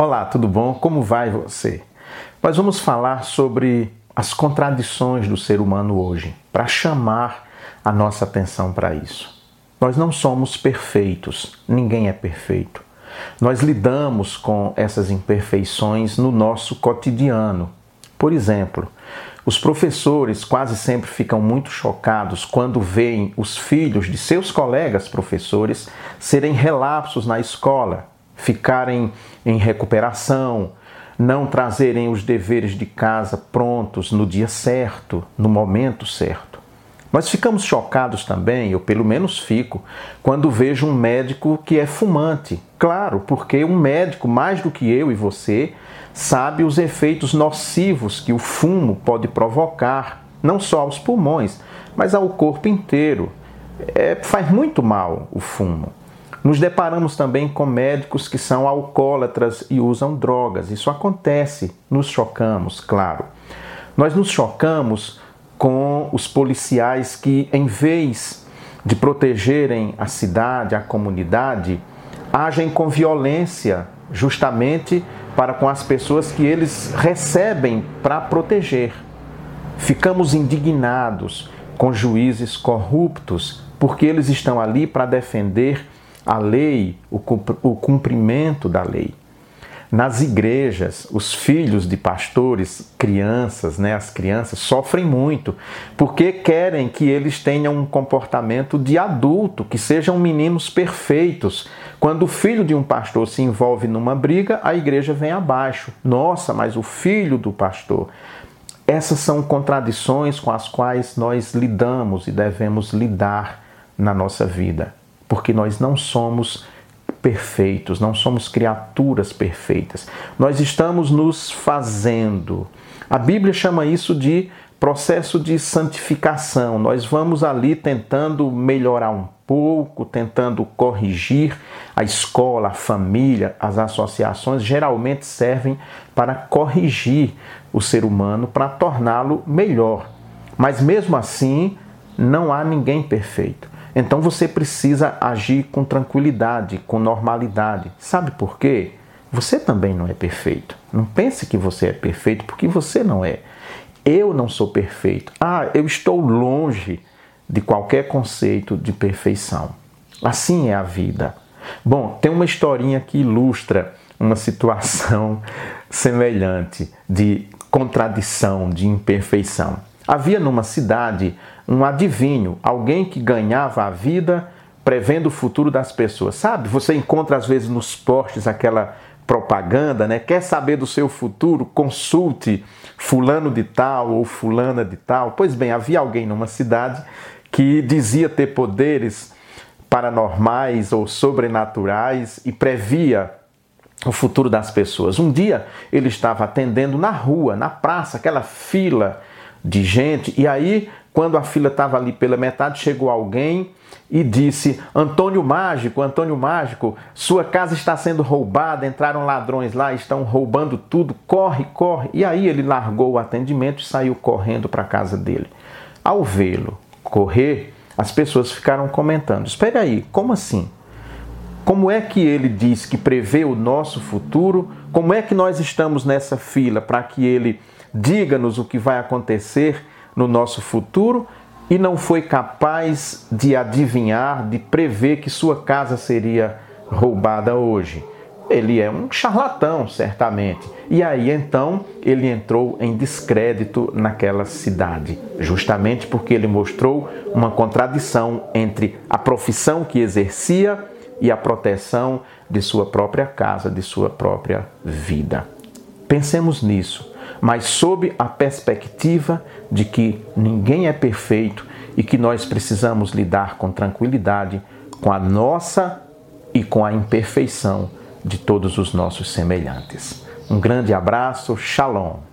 Olá, tudo bom? Como vai você? Nós vamos falar sobre as contradições do ser humano hoje, para chamar a nossa atenção para isso. Nós não somos perfeitos, ninguém é perfeito. Nós lidamos com essas imperfeições no nosso cotidiano. Por exemplo, os professores quase sempre ficam muito chocados quando veem os filhos de seus colegas professores serem relapsos na escola, ficarem em recuperação, não trazerem os deveres de casa prontos no dia certo, no momento certo. Nós ficamos chocados também, eu pelo menos fico, quando vejo um médico que é fumante. Claro, porque um médico, mais do que eu e você, sabe os efeitos nocivos que o fumo pode provocar, não só aos pulmões, mas ao corpo inteiro. É, faz muito mal o fumo. Nos deparamos também com médicos que são alcoólatras e usam drogas. Isso acontece, nos chocamos, claro. Nós nos chocamos com os policiais que, em vez de protegerem a cidade, a comunidade, agem com violência justamente para com as pessoas que eles recebem para proteger. Ficamos indignados com juízes corruptos porque eles estão ali para defender a lei, o cumprimento da lei. Nas igrejas, os filhos de pastores, crianças, né, as crianças sofrem muito, porque querem que eles tenham um comportamento de adulto, que sejam meninos perfeitos. Quando o filho de um pastor se envolve numa briga, a igreja vem abaixo. Nossa, mas o filho do pastor. Essas são contradições com as quais nós lidamos e devemos lidar na nossa vida porque nós não somos perfeitos, não somos criaturas perfeitas. Nós estamos nos fazendo. A Bíblia chama isso de processo de santificação. Nós vamos ali tentando melhorar um pouco, tentando corrigir. A escola, a família, as associações geralmente servem para corrigir o ser humano, para torná-lo melhor. Mas mesmo assim, não há ninguém perfeito. Então você precisa agir com tranquilidade, com normalidade. Sabe por quê? Você também não é perfeito. Não pense que você é perfeito, porque você não é. Eu não sou perfeito. Ah, eu estou longe de qualquer conceito de perfeição. Assim é a vida. Bom, tem uma historinha que ilustra uma situação semelhante de contradição, de imperfeição. Havia numa cidade um adivinho, alguém que ganhava a vida prevendo o futuro das pessoas. Sabe? Você encontra às vezes nos postes aquela propaganda, né? Quer saber do seu futuro? Consulte fulano de tal ou fulana de tal. Pois bem, havia alguém numa cidade que dizia ter poderes paranormais ou sobrenaturais e previa o futuro das pessoas. Um dia ele estava atendendo na rua, na praça, aquela fila de gente, e aí, quando a fila estava ali pela metade, chegou alguém e disse: Antônio Mágico, Antônio Mágico, sua casa está sendo roubada, entraram ladrões lá, estão roubando tudo, corre, corre. E aí ele largou o atendimento e saiu correndo para a casa dele. Ao vê-lo correr, as pessoas ficaram comentando: Espere aí, como assim? Como é que ele diz que prevê o nosso futuro? Como é que nós estamos nessa fila para que ele diga-nos o que vai acontecer no nosso futuro e não foi capaz de adivinhar, de prever que sua casa seria roubada hoje. Ele é um charlatão, certamente. E aí então ele entrou em descrédito naquela cidade, justamente porque ele mostrou uma contradição entre a profissão que exercia e a proteção de sua própria casa, de sua própria vida. Pensemos nisso mas sob a perspectiva de que ninguém é perfeito e que nós precisamos lidar com tranquilidade com a nossa e com a imperfeição de todos os nossos semelhantes. Um grande abraço, Shalom.